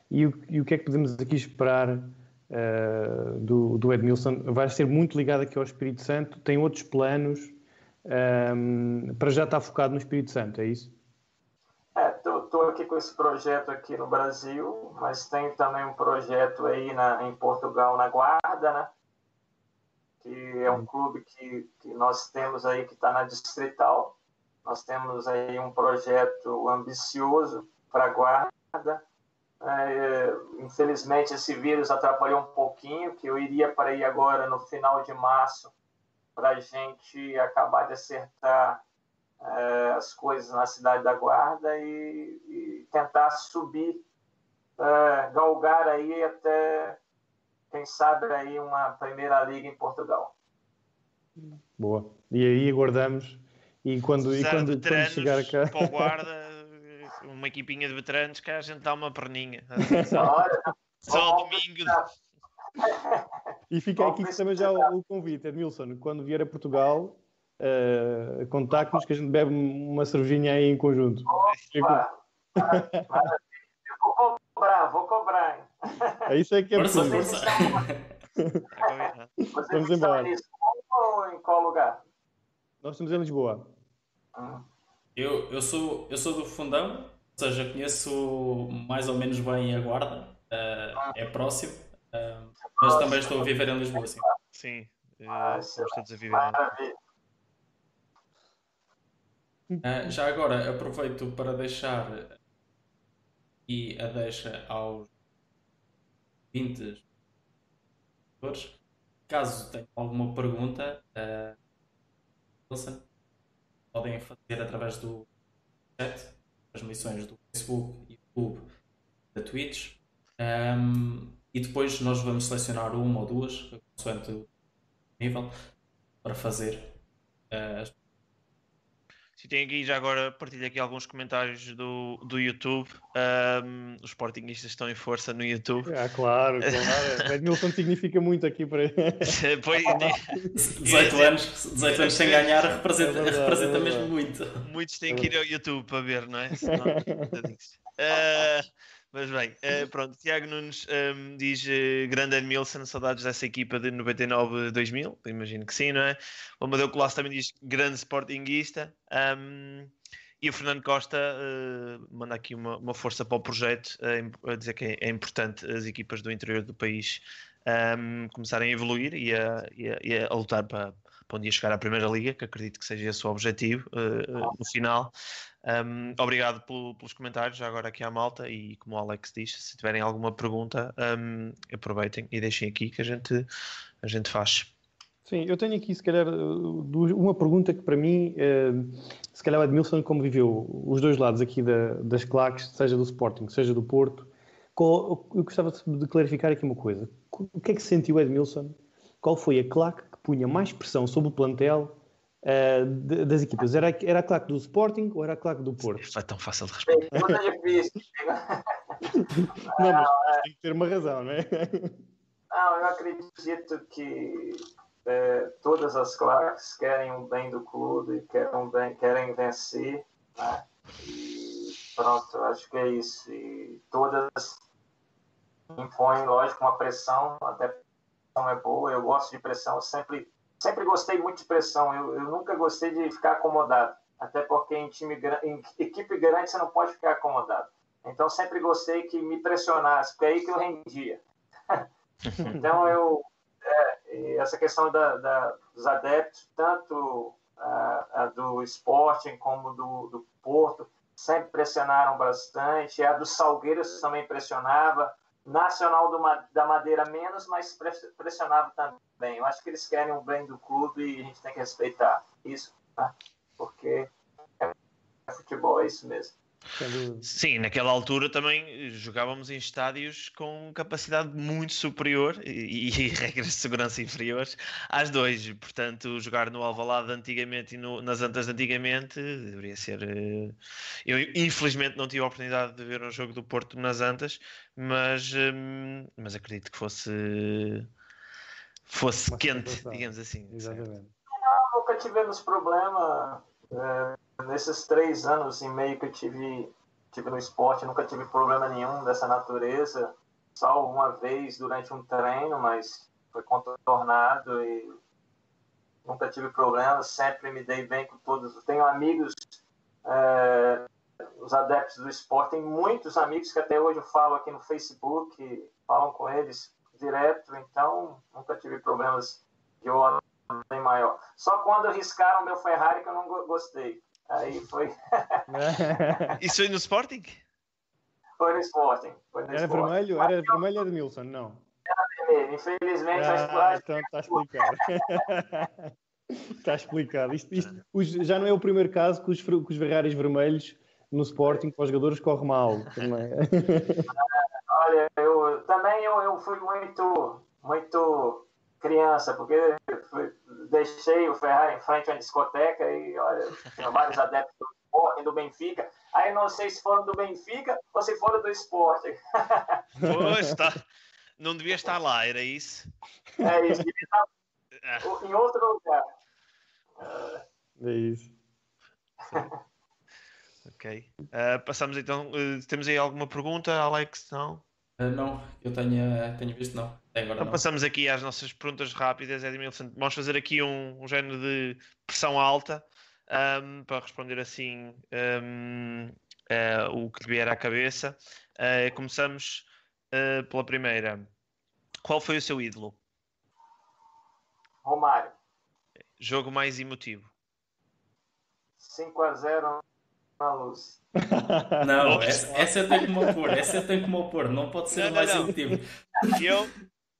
E o, e o que é que podemos aqui esperar uh, do, do Edmilson? Vai ser muito ligado aqui ao Espírito Santo? Tem outros planos? Um, ehm, para já estar focado no Espírito Santo, é isso? estou aqui com esse projeto aqui no Brasil, mas tem também um projeto aí na, em Portugal, na Guarda, né? Que é um clube que, que nós temos aí que está na Distrital. Nós temos aí um projeto ambicioso para a Guarda. É, infelizmente, esse vírus atrapalhou um pouquinho, que eu iria para aí agora no final de março para a gente acabar de acertar é, as coisas na cidade da Guarda e, e tentar subir, é, galgar aí até, quem sabe, aí uma primeira liga em Portugal. Boa. E aí aguardamos. E quando, e quando, quando chegar cá. Para o guarda, uma equipinha de veteranos que a gente dá uma perninha. (laughs) Só domingo. E fica aqui também já o, o convite, Edmilson, quando vier a Portugal, uh, contactos que a gente bebe uma cervejinha aí em conjunto. Opa, vou cobrar, vou cobrar. É isso é que é força, força. Vamos embora. Em ou em qual lugar? Nós estamos em Lisboa. Ah. Eu, eu, sou, eu sou do Fundão, ou seja, conheço mais ou menos bem a Guarda, uh, é próximo, uh, mas também estou a viver em Lisboa, sim. Sim, uh, estamos todos a viver. Uh, já agora aproveito para deixar e a deixa aos 20 caso tenham alguma pergunta uh, podem fazer através do chat transmissões do Facebook, YouTube, da Twitch. Um, e depois nós vamos selecionar uma ou duas consoante o nível para fazer uh, as se tem aqui já agora, partilho aqui alguns comentários do, do YouTube. Um, os Sportingistas estão em força no YouTube. Ah, claro, (laughs) claro. Edmilson significa muito aqui para. (laughs) pois, (laughs) 18 anos, 18 anos sem ganhar representa, é verdade, representa é mesmo muito. Muitos têm que ir ao YouTube para ver, não é? Senão, uh, mas bem, uh, pronto, Tiago Nunes um, ehm, diz uh, grande Edmilson, saudades dessa equipa de 99-2000, imagino que sim, não é? O Amadeu Colasso também diz grande sportinguista. Um, ehm, e o Fernando Costa uh, manda aqui uma, uma, força para o projeto, a dizer que é, é, importante as equipas do interior do país um, ehm, começarem a evoluir e a, e a, e a lutar para, para um dia chegar à Primeira Liga, que acredito que seja esse o objetivo uh, no final. Um, obrigado pelo, pelos comentários, já agora aqui à malta, e como o Alex disse, se tiverem alguma pergunta, um, aproveitem e deixem aqui que a gente, a gente faz. Sim, eu tenho aqui, se calhar, uma pergunta que para mim, se calhar o Edmilson, como viveu os dois lados aqui da, das claques, seja do Sporting, seja do Porto, eu gostava de clarificar aqui uma coisa. O que é que sentiu Edmilson? Qual foi a claque que punha mais pressão sobre o plantel uh, de, das equipas? Era, era a claque do Sporting ou era a claque do Porto? Foi tão fácil de responder. (laughs) não, mas tem que ter uma razão, não é? Não, eu acredito que é, todas as claques querem o bem do clube, querem, bem, querem vencer, né? E pronto, acho que é isso. E todas impõem, lógico, uma pressão, até pressão é boa, eu gosto de pressão, sempre, sempre gostei muito de pressão, eu, eu nunca gostei de ficar acomodado, até porque em, time, em equipe grande você não pode ficar acomodado. Então sempre gostei que me pressionasse, porque é aí que eu rendia. (laughs) então eu é, essa questão da, da, dos adeptos, tanto a, a do Sporting como do, do Porto, sempre pressionaram bastante. A do Salgueiros também pressionava. Nacional do, da Madeira menos, mas pressionava também. Eu acho que eles querem o bem do clube e a gente tem que respeitar isso, né? porque é futebol, é isso mesmo. Sim, naquela altura também jogávamos em estádios com capacidade muito superior e, e regras de segurança inferiores às dois. Portanto, jogar no Alvalade antigamente e no, nas Antas de antigamente deveria ser. Eh, eu infelizmente não tive a oportunidade de ver um jogo do Porto nas Antas, mas, hum, mas acredito que fosse fosse quente, digamos assim. Exatamente. Não, nunca tivemos problema. É nesses três anos e meio que eu tive, tive no esporte, nunca tive problema nenhum dessa natureza, só uma vez durante um treino, mas foi contornado e nunca tive problemas, sempre me dei bem com todos. Tenho amigos, é, os adeptos do esporte, tem muitos amigos que até hoje eu falo aqui no Facebook, falam com eles direto, então nunca tive problemas de ordem maior. Só quando riscaram meu Ferrari que eu não gostei. Aí foi. (laughs) Isso foi no Sporting? Foi no Sporting. Foi no era Sporting. vermelho? Era vermelho Edmilson, não? Era vermelho, infelizmente. Ah, então está explicado. está (laughs) explicado. Isto, isto, já não é o primeiro caso que os, que os Ferraris vermelhos no Sporting para os jogadores corre mal. (laughs) Olha, eu também eu, eu fui muito, muito criança, porque fui, deixei o Ferrari em frente à discoteca e olha, tinha vários adeptos do esporte, do Benfica. Aí não sei se foram do Benfica ou se foram do esporte. Pois, tá. (laughs) Não devia estar lá, era isso? É isso, devia estar ah. em outro lugar. É isso. (laughs) ok. Uh, passamos então. Uh, temos aí alguma pergunta, Alex? Não? Uh, não, eu tenho, tenho visto não. Agora então não. passamos aqui às nossas perguntas rápidas, Edmilson. Vamos fazer aqui um, um género de pressão alta um, para responder assim um, uh, eh, o que vier à cabeça. Uh, começamos uh, pela primeira. Qual foi o seu ídolo? Romário. Jogo mais emotivo. 5 a 0 Não, essa, essa eu tenho que me opor, essa eu tenho que me opor, não pode ser não, mais não, emotivo. Eu,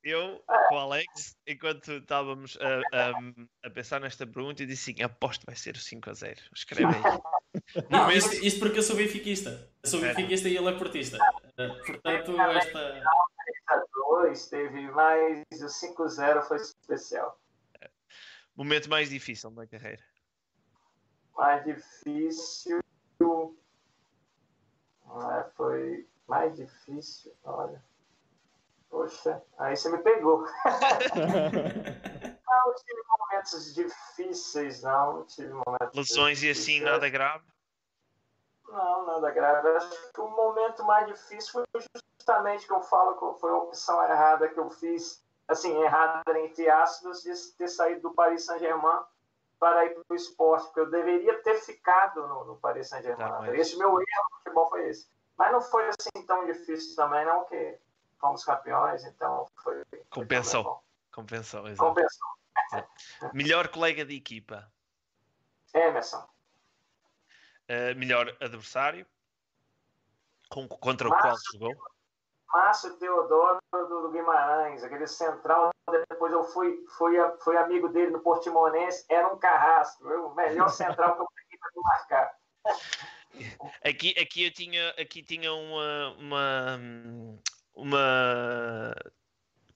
eu, com o Alex, enquanto estávamos a, a, a, pensar nesta pergunta, eu disse assim: aposto vai ser o 5 a 0. Escreve aí. (laughs) Não, isto, isto porque eu sou benfiquista. Eu sou benfiquista e ele é portista. Portanto, esta. 2 teve mais o 5 a 0 foi especial. Momento mais difícil da carreira. Mais difícil. Ah, foi mais difícil, olha. Poxa, aí você me pegou. (laughs) não tive momentos difíceis, não. Tive momentos Lesões e assim, nada grave? Não, nada grave. Acho que o momento mais difícil foi justamente que eu falo que foi a opção errada que eu fiz, assim, errada entre aspas, de ter saído do Paris Saint-Germain para ir para o esporte, porque eu deveria ter ficado no, no Paris Saint-Germain. Tá, mas... Esse meu erro no futebol foi esse. Mas não foi assim tão difícil também, não, que fomos campeões, então foi. Compensou. Foi Compensou, exato. Compensou. melhor colega de equipa? Emerson. Uh, melhor adversário? Com, contra Márcio, o qual jogou? Márcio Teodoro do, Guimarães, aquele central. Depois eu fui, fui, fui amigo dele no Portimonense, era um carrasco, o melhor central que eu peguei para me marcar. Aqui, aqui eu tinha, aqui tinha uma, uma, uma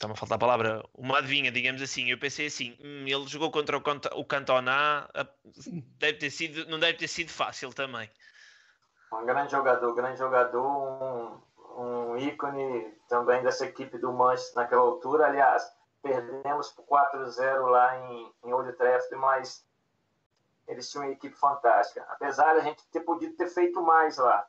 está-me a faltar a palavra, uma adivinha, digamos assim. Eu pensei assim, hum, ele jogou contra o, o Cantona, deve ter sido, não deve ter sido fácil também. Um grande jogador, grande jogador, um ícone também dessa equipe do Manchester naquela altura. Aliás, perdemos por 4-0 lá em, em Old Trafford, mas eles tinham uma equipe fantástica. Apesar de a gente ter podido ter feito mais lá.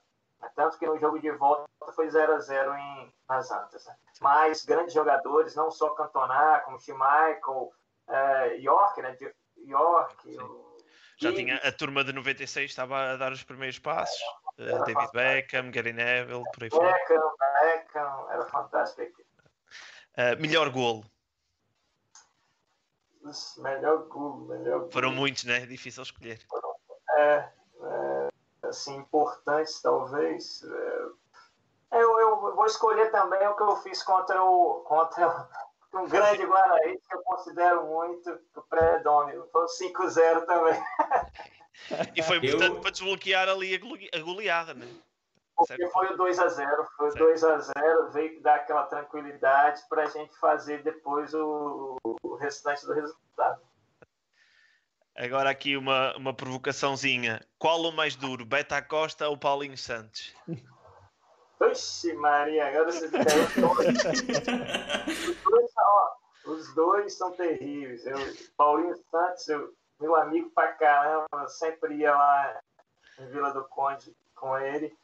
Tanto que no jogo de volta foi 0 a 0 em, nas Antas. Né? Mas grandes jogadores, não só Cantona, como Schmeichel, uh, York, né? York. Já tinha a turma de 96, estava a dar os primeiros passos. Uh, David Beckham, Gary Neville, por aí fora. Beckham, Beckham, era fantástico. Uh, melhor golo. Melhor golo, melhor golo. Foram muitos, né? Difícil escolher. É, é assim, importantes, talvez. É, eu, eu vou escolher também o que eu fiz contra o contra um grande Guaraí, que eu considero muito o pré-domínio. Foi 5-0 também. E foi importante eu... para desbloquear ali a goleada, né? Porque foi o 2x0, foi o 2x0, veio dar aquela tranquilidade para a gente fazer depois o, o restante do resultado. Agora aqui uma, uma provocaçãozinha. Qual o mais duro, Beta Costa ou Paulinho Santos? Oxi, Maria, agora você os, dois, são terríveis. Eu, Paulinho Santos, eu, meu amigo pra caramba, sempre ia lá em Vila do Conde com ele.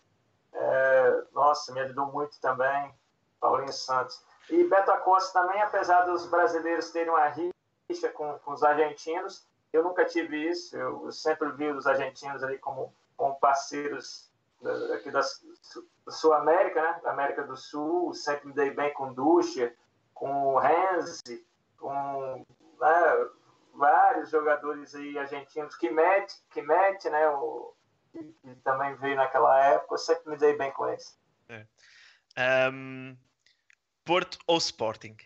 É, nossa, me ajudou muito também, Paulinho Santos. E Beto Acosta também, apesar dos brasileiros terem uma rixa com, com os argentinos, eu nunca tive isso. Eu sempre vi os argentinos ali como, como parceiros aqui da, da Sul América, né? Da América do Sul. Sempre me dei bem com Ducha, com o Renzi, com né, vários jogadores aí argentinos que mete, que mete, né? O, que, também veio naquela época. Eu sempre me dei bem com eles. É. Um, Porto ou Sporting?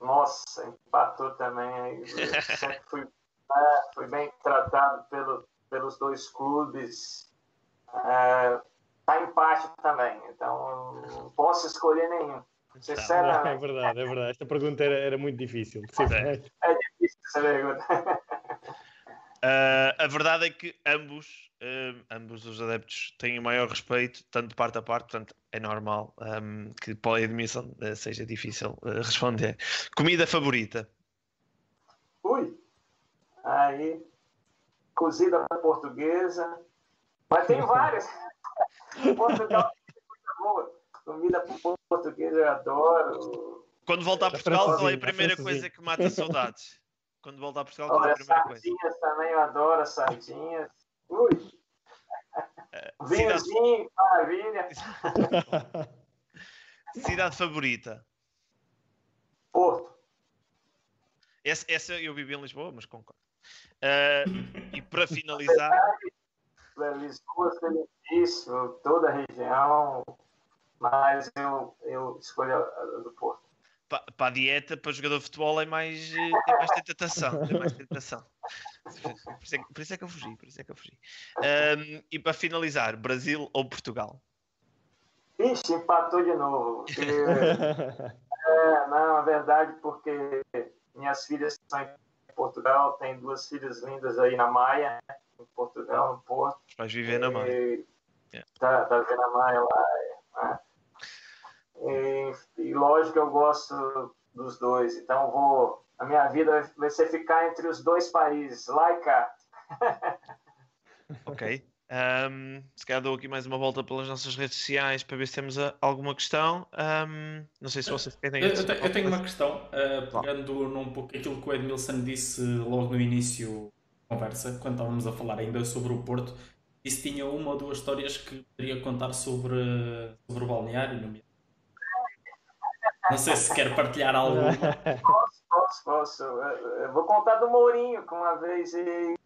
Nossa, empatou também. (laughs) sempre fui, é, fui bem tratado pelo, pelos dois clubes. É, tá empate também, então não posso escolher nenhum. Sinceramente. É verdade, é verdade. Esta pergunta era, era muito difícil. É, é difícil essa pergunta. Uh, (laughs) a verdade é que ambos, uh, ambos os adeptos têm o maior respeito, tanto de parte a parte, portanto é normal um, que pela admissão uh, seja difícil responder. Comida favorita? Ui, aí, cozida portuguesa, mas tem várias. (laughs) Portugal tem coisa boa. Comida portuguesa eu adoro. Quando voltar a Portugal, qual é a primeira coisa que mata saudades? quando voltar a Portugal, qual é a primeira coisa? Sardinhas também, eu adoro sardinhas. Ui! Uh, Vinhozinho, maravilha! (laughs) Cidade favorita? Porto. Essa, essa, eu vivi em Lisboa, mas concordo. Uh, e para finalizar. Lisboa, isso, toda a região, mas eu, eu escolho a do Porto para a dieta, para o jogador de futebol é mais, é mais tentação. É mais tentação. Por isso, é, por isso, é, que eu fugi, por isso é que eu fugi. Um, e para finalizar, Brasil ou Portugal? Ixi, empatou de novo. Porque... (laughs) é, não, é verdade, porque minhas filhas estão em Portugal, tem duas filhas lindas aí na Maia, em Portugal, no Porto. Vais viver na Maia. E... Yeah. Tá, tá vivendo na Maia lá. É. E, e lógico que eu gosto dos dois, então vou. A minha vida vai ser ficar entre os dois países, lá e cá. ok. Um, se calhar dou aqui mais uma volta pelas nossas redes sociais para ver se temos uh, alguma questão. Um, não sei se vocês têm. Eu, eu, eu tenho uma questão, uh, pegando num pouco aquilo que o Edmilson disse logo no início conversa, quando estávamos a falar ainda sobre o Porto, disse tinha uma ou duas histórias que poderia contar sobre, sobre o balneário, não sei se quer partilhar algo. Posso, posso, posso. Eu vou contar do Mourinho, que uma vez ele,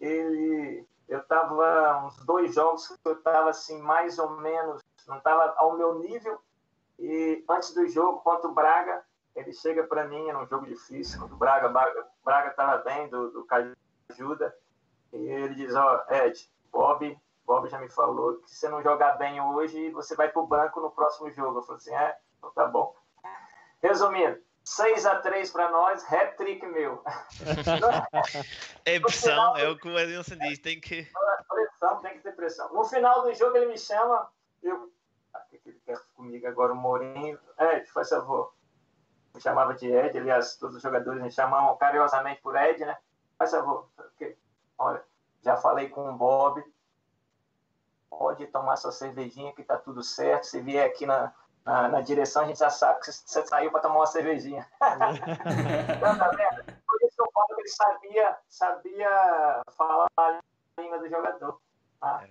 ele eu estava uns dois jogos que eu estava assim mais ou menos, não estava ao meu nível e antes do jogo contra o Braga ele chega para mim, era um jogo difícil o Braga, Braga estava bem do, do Cajuda e ele diz, ó, oh, Ed, Bob, Bob já me falou que se você não jogar bem hoje, você vai pro banco no próximo jogo. Eu falei assim, é, então tá bom. Resumindo, 6 a 3 para nós, hat-trick meu. (laughs) é pressão, é o que o Edilson diz, tem que... Pressão, tem que ter pressão. No final do jogo ele me chama, eu... Ah, que ele quer comigo agora, o Mourinho. Ed, faz favor. Me chamava de Ed, aliás, todos os jogadores me chamam carinhosamente por Ed, né? Faz favor. Porque, olha, já falei com o Bob, pode tomar sua cervejinha que tá tudo certo. Se vier aqui na, na, na direção, a gente já sabe que você saiu para tomar uma cervejinha. então, tá vendo? Por isso que eu falo que ele sabia, sabia falar a língua do jogador. Ah.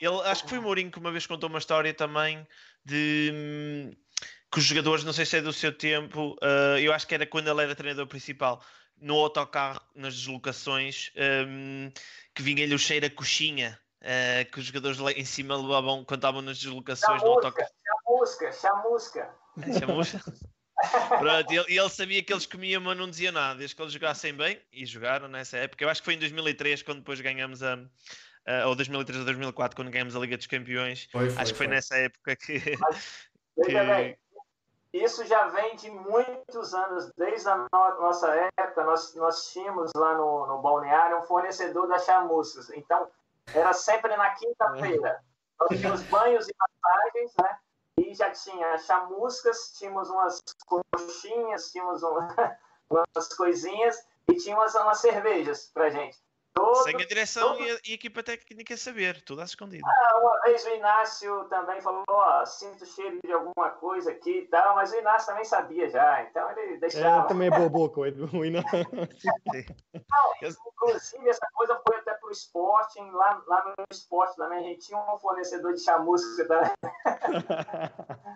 Ele, acho que foi o Mourinho que uma vez contou uma história também de hum, que os jogadores, não sei se é do seu tempo, uh, eu acho que era quando ele era treinador principal, no autocarro, nas deslocações, um, que vinha-lhe o cheiro a coxinha uh, que os jogadores lá em cima levavam quando estavam nas deslocações chamusca, no autocarro. Chamusca, chamusca. É, chamusca. (laughs) Pronto, e ele, ele, sabia que eles comiam, mas não dizia nada. Desde que eles jogassem bem, e jogaram nessa época. Eu acho que foi em 2003, quando depois ganhamos a. Uh, ou 2003 ou 2004, quando ganhamos a Liga dos Campeões. Foi, foi, acho que foi, foi, nessa época que. Mas, (laughs) que... Bem, isso já vem de muitos anos, desde a nossa época. Nós, nós tínhamos lá no, no balneário um fornecedor das chamuscas. Então, era sempre na quinta-feira. Nós tínhamos banhos e passagens, né? E já tinha chamuscas, tínhamos umas coxinhas, tínhamos um, (laughs) umas coisinhas e tínhamos umas cervejas pra gente. Todo, Sem a direção todo... e, a, e a equipa técnica saber, tudo às escondidas. Ah, uma vez o Inácio também falou: ó, sinto cheiro de alguma coisa aqui e tal, mas o Inácio também sabia já, então ele deixava. É, também é bobo, o Inácio. Não, inclusive, essa coisa foi até pro esporte, lá, lá no esporte também, a gente tinha um fornecedor de chamusca também. (laughs)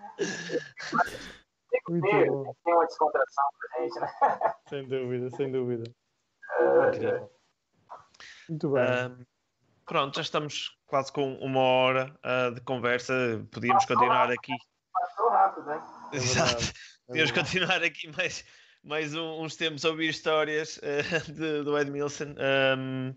tem, tem uma descontração pra gente, né? Sem dúvida, sem dúvida. É, muito bem. Uh, pronto, já estamos quase com uma hora uh, de conversa. Podíamos passou continuar rápido, aqui. Passou rápido, né? (laughs) Exato. É Podíamos continuar aqui mais, mais um, uns tempos a ouvir histórias uh, (laughs) de, do Edmilson. Um,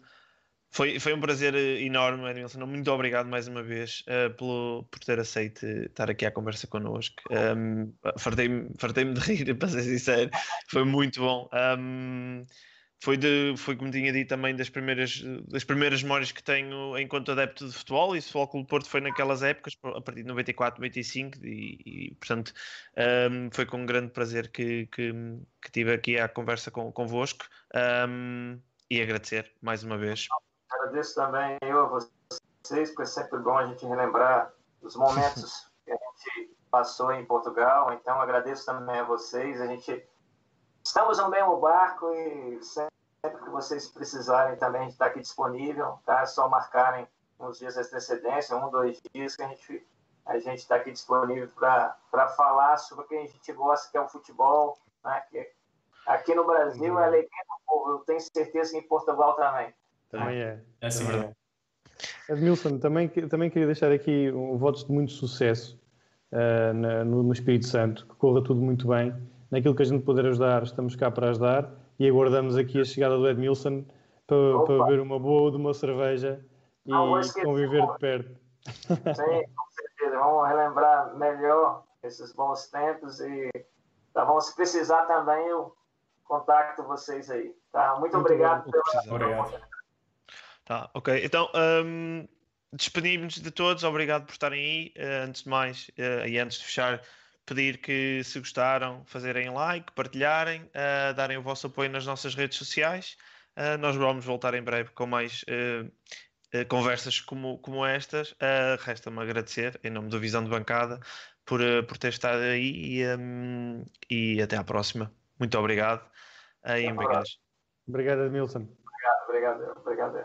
foi, foi um prazer enorme, Edmilson. Muito obrigado mais uma vez uh, pelo, por ter aceito estar aqui à conversa connosco. Um, fartei-me fartei de rir, (laughs) para ser sincero. Foi muito bom. Um, foi, de, foi como tinha dito também das primeiras, das primeiras memórias que tenho enquanto adepto de futebol e o Futebol Clube Porto foi naquelas épocas, a partir de 94, 95 e, e portanto um, foi com um grande prazer que, que, que tive aqui a conversa com, convosco. Um, e agradecer mais uma vez. Agradeço também eu a vocês, porque é sempre bom a gente relembrar os momentos (laughs) que a gente passou em Portugal, então agradeço também a vocês, a gente Estamos no mesmo barco e sempre que vocês precisarem também, está aqui disponível, tá? É só marcarem uns dias de antecedência, um, dois dias, que a gente a gente está aqui disponível para falar sobre o que a gente gosta, que é o futebol, né? Que aqui no Brasil é alegria do povo, eu tenho certeza que em Portugal também. Também é. É assim mesmo. É. Edmilson, também, também queria deixar aqui um votos de muito sucesso uh, na, no Espírito Santo, que corra tudo muito bem naquilo que a gente puder ajudar, estamos cá para ajudar e aguardamos aqui a chegada do Edmilson para, para beber uma boa de uma cerveja e conviver de perto. Sim, com certeza. Vamos relembrar melhor esses bons tempos e tá, vamos precisar também eu contacto vocês aí. Tá? Muito, Muito obrigado bom. pela. Obrigado. Tá, ok. Então, um, despedimos de todos. Obrigado por estarem aí. Uh, antes de mais, uh, e antes de fechar, pedir que, se gostaram, fazerem like, partilharem, uh, darem o vosso apoio nas nossas redes sociais. Uh, nós vamos voltar em breve com mais uh, conversas como, como estas. Resta-me agradecer, em nome do Visão de Bancada, por, por ter estado aí e, um, e até à próxima. Muito obrigado. Uh, e obrigado. Obrigado, Edmilson. Obrigado, obrigado, obrigado.